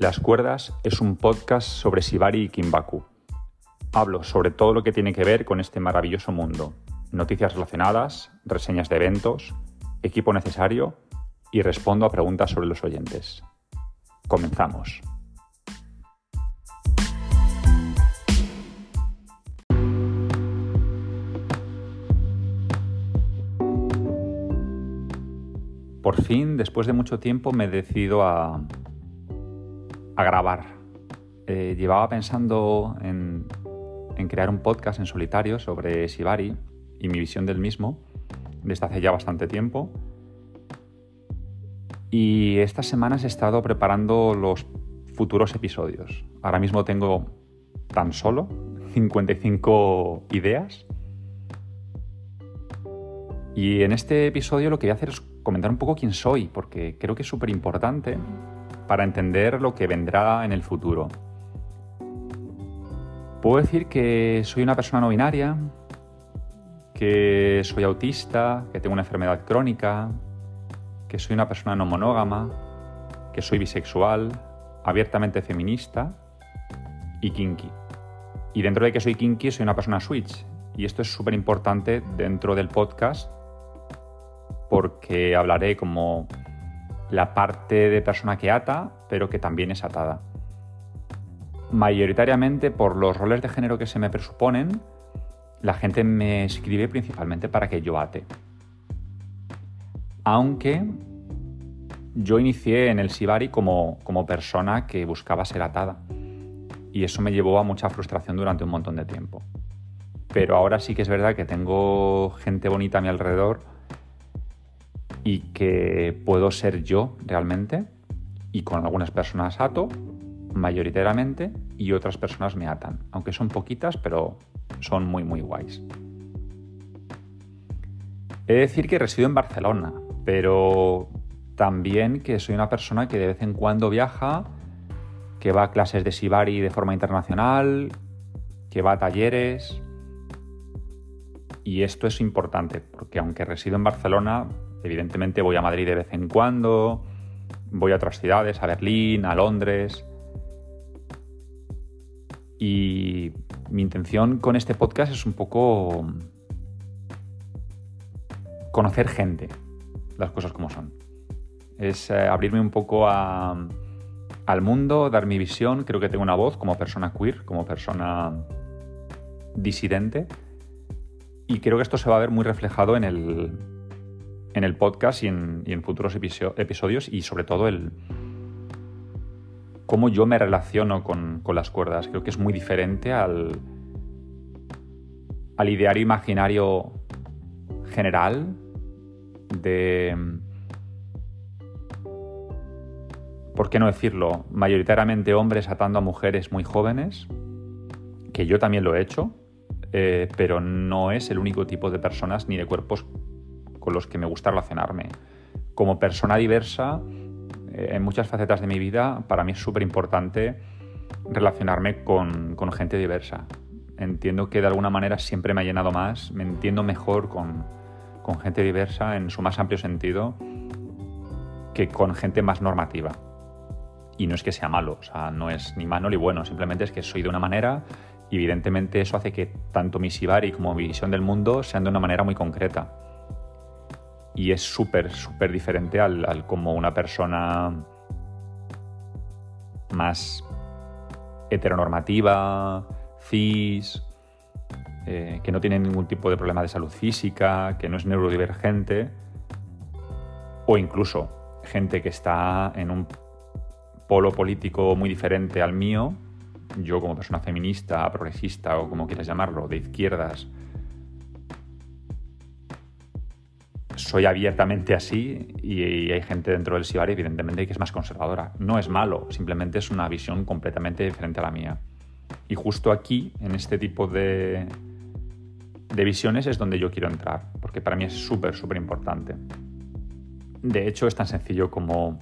Las Cuerdas es un podcast sobre Shibari y Kimbaku. Hablo sobre todo lo que tiene que ver con este maravilloso mundo. Noticias relacionadas, reseñas de eventos, equipo necesario y respondo a preguntas sobre los oyentes. Comenzamos. Por fin, después de mucho tiempo, me he decidido a, a grabar. Eh, llevaba pensando en, crear un podcast en solitario sobre Shibari y mi visión del mismo desde hace ya bastante tiempo. Y estas semanas he estado preparando los futuros episodios. Ahora mismo tengo tan solo 55 ideas. Y en este episodio lo que voy a hacer es comentar un poco quién soy, porque creo que es súper importante para entender lo que vendrá en el futuro. Puedo decir que soy una persona no binaria, que soy autista, que tengo una enfermedad crónica, que soy una persona no monógama, que soy bisexual, abiertamente feminista y kinky. Y dentro de que soy kinky, soy una persona switch. Y esto es súper importante dentro del podcast porque hablaré como la parte de persona que ata, pero que también es atada. Mayoritariamente por los roles de género que se me presuponen, la gente me escribe principalmente para que yo ate. Aunque yo inicié en el Sibari como, como persona que buscaba ser atada. Y eso me llevó a mucha frustración durante un montón de tiempo. Pero ahora sí que es verdad que tengo gente bonita a mi alrededor y que puedo ser yo realmente y con algunas personas ato mayoritariamente y otras personas me atan, aunque son poquitas pero son muy muy guays. He de decir que resido en Barcelona, pero también que soy una persona que de vez en cuando viaja, que va a clases de Shibari de forma internacional, que va a talleres. Y esto es importante, porque aunque resido en Barcelona, Evidentemente voy a Madrid de vez en cuando, voy a otras ciudades, a Berlín, a Londres. Y mi intención con este podcast es un poco conocer gente, las cosas como son. Es eh, abrirme un poco al mundo, dar mi visión. Creo que tengo una voz como persona queer, como persona disidente. Y creo que esto se va a ver muy reflejado en el, en el podcast y en, futuros episodios y sobre todo el cómo yo me relaciono con, las cuerdas. Creo que es muy diferente al, al ideario imaginario general de... ¿Por qué no decirlo? Mayoritariamente hombres atando a mujeres muy jóvenes, que yo también lo he hecho, eh, pero no es el único tipo de personas ni de cuerpos con los que me gusta relacionarme. Como persona diversa, eh, en muchas facetas de mi vida, para mí es súper importante relacionarme con, gente diversa. Entiendo que de alguna manera siempre me ha llenado más, me entiendo mejor con, con gente diversa en su más amplio sentido que con gente más normativa. Y no es que sea malo, o sea, no es ni malo ni bueno, simplemente es que soy de una manera y evidentemente eso hace que tanto mi Shibari como mi visión del mundo sean de una manera muy concreta y es súper, súper diferente al, como una persona más heteronormativa, cis, eh, que no tiene ningún tipo de problema de salud física, que no es neurodivergente, o incluso gente que está en un polo político muy diferente al mío, yo como persona feminista, progresista o como quieras llamarlo, de izquierdas, soy abiertamente así y, hay gente dentro del Sibari, evidentemente, que es más conservadora. No es malo, simplemente es una visión completamente diferente a la mía. Y justo aquí, en este tipo de, de visiones, es donde yo quiero entrar, porque para mí es súper, súper importante. De hecho, es tan sencillo como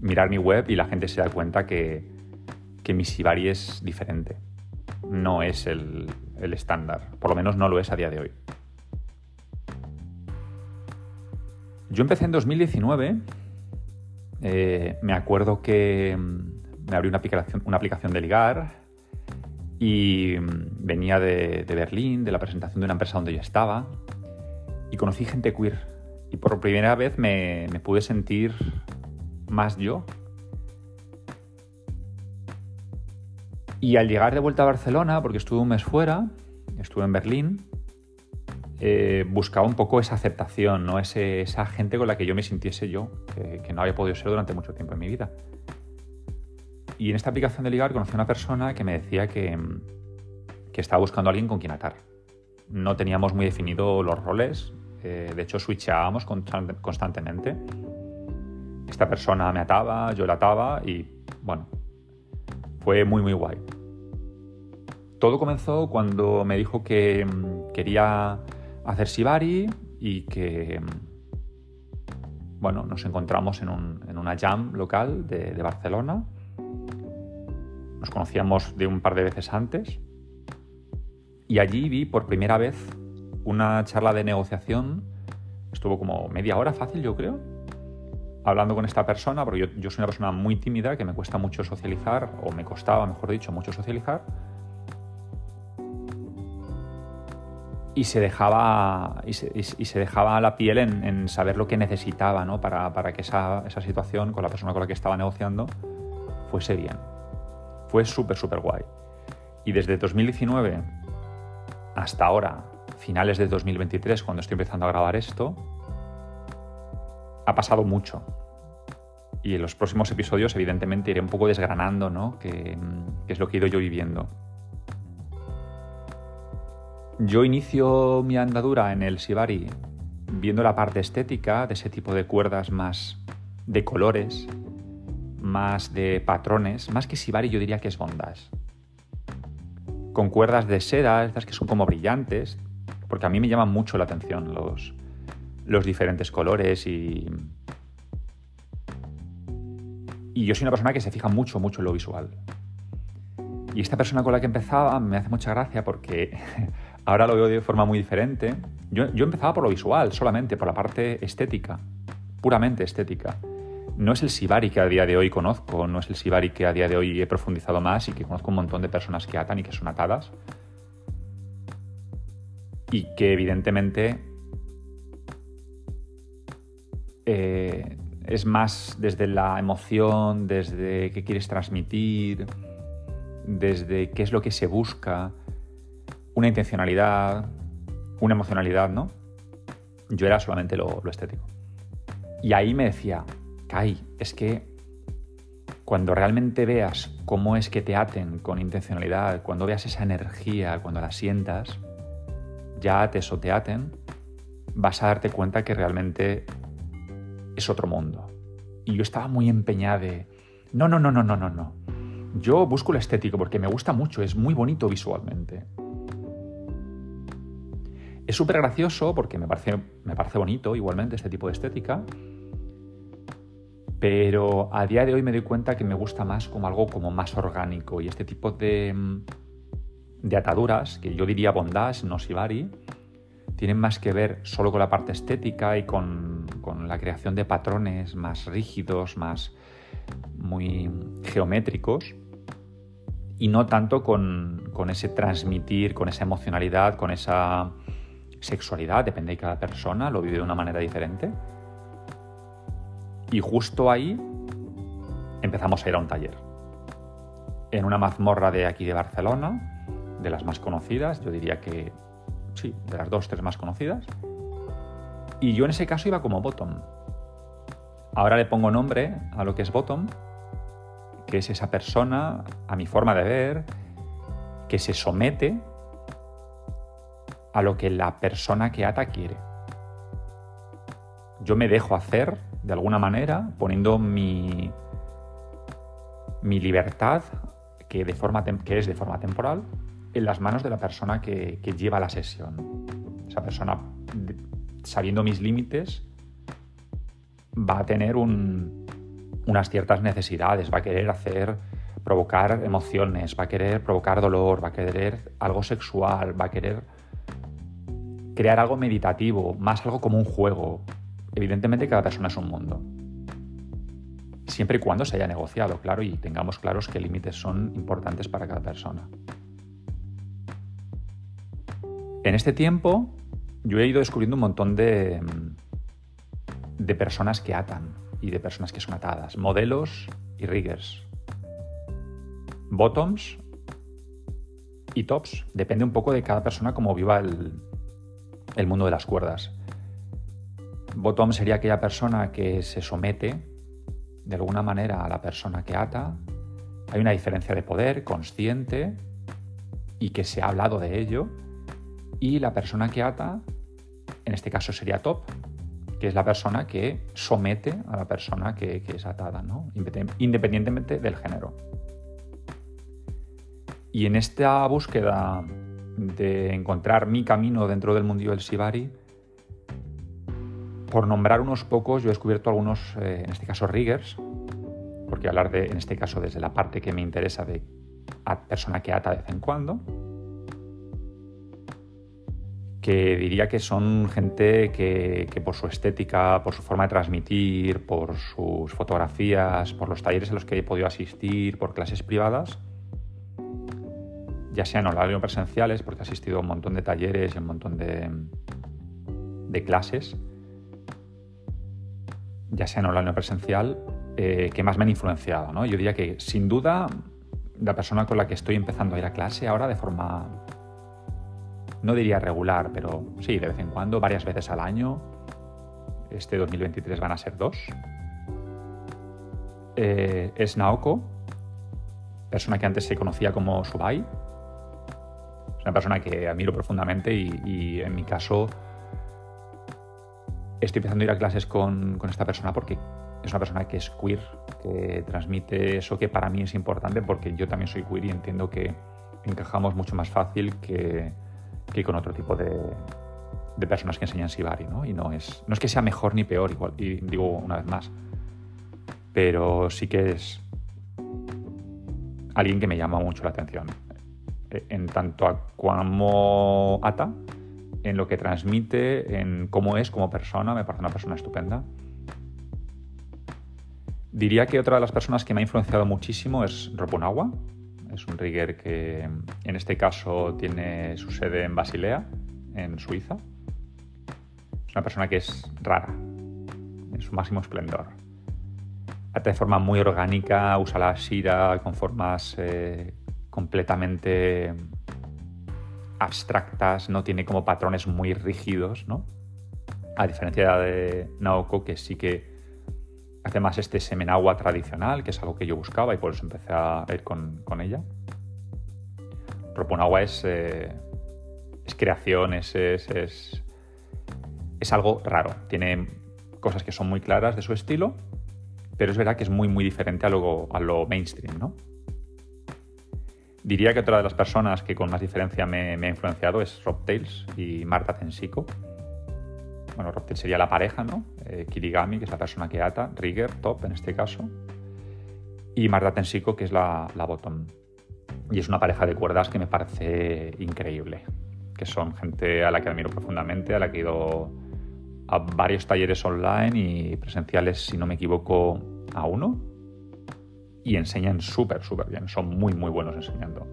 mirar mi web y la gente se da cuenta que, que mi Sibari es diferente. No es el, el estándar, por lo menos no lo es a día de hoy. Yo empecé en 2019. Eh, me acuerdo que mm, me abrí una aplicación, una aplicación de ligar y mm, venía de, Berlín, de la presentación de una empresa donde yo estaba, y conocí gente queer. Y por primera vez me, me pude sentir más yo. Y al llegar de vuelta a Barcelona, porque estuve un mes fuera, estuve en Berlín, eh, buscaba un poco esa aceptación, ¿no? esa gente con la que yo me sintiese yo, que, no había podido ser durante mucho tiempo en mi vida. Y en esta aplicación de ligar conocí a una persona que me decía que, que estaba buscando a alguien con quien atar. No teníamos muy definidos los roles, eh, de hecho switchábamos constantemente. Esta persona me ataba, yo la ataba y bueno, fue muy muy guay. Todo comenzó cuando me dijo que mm, quería hacer Shibari y que, bueno, nos encontramos en, una jam local de, Barcelona. Nos conocíamos de un par de veces antes y allí vi por primera vez una charla de negociación. Estuvo como media hora fácil, yo creo, hablando con esta persona, porque yo, yo soy una persona muy tímida, que me cuesta mucho socializar, o me costaba, mejor dicho, mucho socializar y se dejaba, y se, dejaba la piel en, saber lo que necesitaba ¿no? para, que esa, situación con la persona con la que estaba negociando fuese bien. Fue súper, súper guay. Y desde 2019 hasta ahora, finales de 2023, cuando estoy empezando a grabar esto, ha pasado mucho. Y en los próximos episodios, evidentemente, iré un poco desgranando ¿no? qué, qué es lo que he ido yo viviendo. Yo inicio mi andadura en el Shibari viendo la parte estética de ese tipo de cuerdas más de colores, más de patrones, más que Shibari yo diría que es bondage. Con cuerdas de seda, estas que son como brillantes, porque a mí me llaman mucho la atención los, los diferentes colores y... Y yo soy una persona que se fija mucho, mucho en lo visual. Y esta persona con la que empezaba me hace mucha gracia porque Ahora lo veo de forma muy diferente. Yo, empezaba por lo visual, solamente, por la parte estética, puramente estética. No es el Sibari que a día de hoy conozco, no es el Sibari que a día de hoy he profundizado más y que conozco un montón de personas que atan y que son atadas. Y que evidentemente eh, es más desde la emoción, desde qué quieres transmitir, desde qué es lo que se busca una intencionalidad, una emocionalidad, ¿no? Yo era solamente lo, estético. Y ahí me decía, Kai, es que cuando realmente veas cómo es que te aten con intencionalidad, cuando veas esa energía, cuando la sientas, ya ates o te aten, vas a darte cuenta que realmente es otro mundo. Y yo estaba muy empeñada de, no, no, no, no, no, no, no. Yo busco lo estético porque me gusta mucho, es muy bonito visualmente. Es súper gracioso porque me parece, me parece bonito igualmente este tipo de estética, pero a día de hoy me doy cuenta que me gusta más como algo como más orgánico y este tipo de, de ataduras, que yo diría bondage, no shibari, tienen más que ver solo con la parte estética y con, con la creación de patrones más rígidos, más muy geométricos, y no tanto con, con ese transmitir, con esa emocionalidad, con esa sexualidad, depende de cada persona, lo vive de una manera diferente. Y justo ahí empezamos a ir a un taller. En una mazmorra de aquí de Barcelona, de las más conocidas, yo diría que sí, de las dos, tres más conocidas. Y yo en ese caso iba como bottom. Ahora le pongo nombre a lo que es bottom, que es esa persona, a mi forma de ver, que se somete a lo que la persona que ata quiere. Yo me dejo hacer de alguna manera poniendo mi, mi libertad, que, de forma que es de forma temporal, en las manos de la persona que, lleva la sesión. Esa persona, sabiendo mis límites, va a tener unas ciertas necesidades, va a querer hacer, provocar emociones, va a querer provocar dolor, va a querer algo sexual, va a querer crear algo meditativo, más algo como un juego. Evidentemente cada persona es un mundo. siempre y cuando se haya negociado, claro, y tengamos claros qué límites son importantes para cada persona. En este tiempo yo he ido descubriendo un montón de, de personas que atan y de personas que son atadas, modelos y riggers, bottoms y tops. Depende un poco de cada persona cómo viva el, el mundo de las cuerdas. Bottom sería aquella persona que se somete de alguna manera a la persona que ata. Hay una diferencia de poder consciente y que se ha hablado de ello. Y la persona que ata, en este caso sería top, que es la persona que somete a la persona que, es atada, ¿no? independientemente del género. Y en esta búsqueda de encontrar mi camino dentro del mundo del Shibari, por nombrar unos pocos, yo he descubierto algunos, eh, en este caso riggers, porque hablar de, en este caso desde la parte que me interesa de persona que ata de vez en cuando, que diría que son gente que, que, por su estética, por su forma de transmitir, por sus fotografías, por los talleres en los que he podido asistir, por clases privadas, ya sean online o presenciales, porque he asistido a un montón de talleres y un montón de, de clases, ya sea en online o presencial, eh, que más me han influenciado. ¿no? Yo diría que, sin duda, la persona con la que estoy empezando a ir a clase ahora de forma, no diría regular, pero sí, de vez en cuando, varias veces al año, este 2023 van a ser dos, eh, es Naoko, persona que antes se conocía como Subai. Una persona que admiro profundamente y en mi caso estoy empezando a ir a clases con, esta persona porque es una persona que es queer, que transmite eso que para mí es importante porque yo también soy queer y entiendo que encajamos mucho más fácil que, con otro tipo de, personas que enseñan Sibari, ¿no? Y no es, no es que sea mejor ni peor, igual, y digo una vez más, pero sí que es alguien que me llama mucho la atención. En tanto a como ata, en lo que transmite, en cómo es como persona, me parece una persona estupenda. Diría que otra de las personas que me ha influenciado muchísimo es Ropunawa. Es un rigger que en este caso tiene su sede en Basilea, en Suiza. Es una persona que es rara, en su máximo esplendor. Ata de forma muy orgánica, usa la shira con formas eh, completamente abstractas, no tiene como patrones muy rígidos, ¿no? A diferencia de Naoko, que sí que hace más este semenagua tradicional, que es algo que yo buscaba y por eso empecé a ir con, ella. Roponagua es, eh, es creación, es, es, es, algo raro. Tiene cosas que son muy claras de su estilo, pero es verdad que es muy, muy diferente a lo, a lo mainstream, ¿no? Diría que otra de las personas que con más diferencia me, ha influenciado es Rob Tails y Marta Tensico. Bueno, Rob sería la pareja, ¿no? Eh, Kirigami, que es la persona que ata, Rigger, top en este caso, y Marta Tensico, que es la, la bottom. Y es una pareja de cuerdas que me parece increíble, que son gente a la que admiro profundamente, a la que he ido a varios talleres online y presenciales, si no me equivoco, a uno, y enseñan súper, súper bien. Son muy, muy buenos enseñando.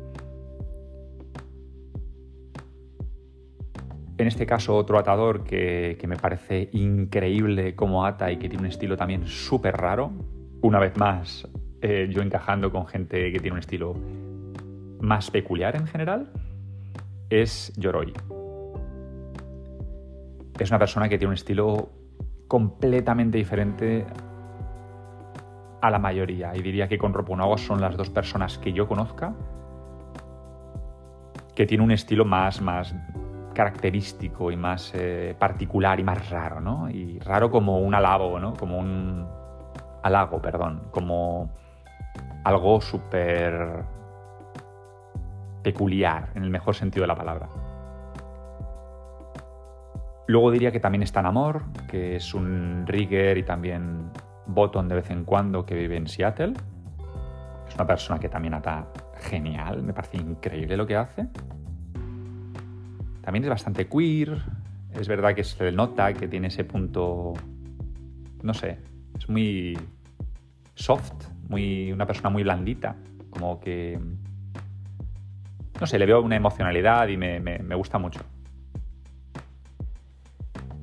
En este caso, otro atador que, me parece increíble como ata y que tiene un estilo también súper raro. Una vez más, eh, yo encajando con gente que tiene un estilo más peculiar en general, es Yoroi. Es una persona que tiene un estilo completamente diferente a la mayoría. Y diría que con Ropunawa son las dos personas que yo conozca que tiene un estilo más, más característico y más eh, particular y más raro, ¿no? Y raro como un halago, ¿no? Como un halago, perdón, como algo súper peculiar, en el mejor sentido de la palabra. Luego diría que también está Namor, que es un rigger y también Botton de vez en cuando que vive en Seattle. Es una persona que también ata genial, me parece increíble lo que hace. También es bastante queer, es verdad que se le nota que tiene ese punto, no sé, es muy soft, muy, una persona muy blandita, como que... No sé, le veo una emocionalidad y me, me gusta mucho.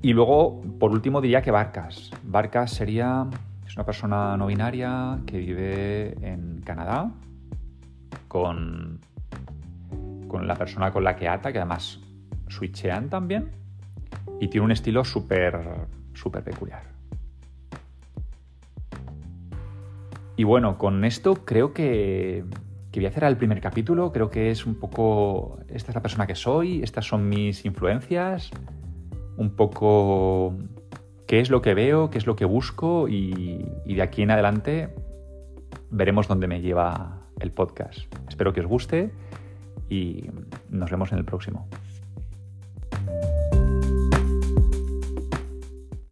Y luego, por último, diría que Barcas. Barcas sería es una persona no binaria que vive en Canadá con, con la persona con la que ata, que además switchean también, y tiene un estilo súper, súper peculiar. Y bueno, con esto creo que, que voy a hacer el primer capítulo. Creo que es un poco. Esta es la persona que soy, estas son mis influencias un poco qué es lo que veo, qué es lo que busco y, de aquí en adelante veremos dónde me lleva el podcast. Espero que os guste y nos vemos en el próximo.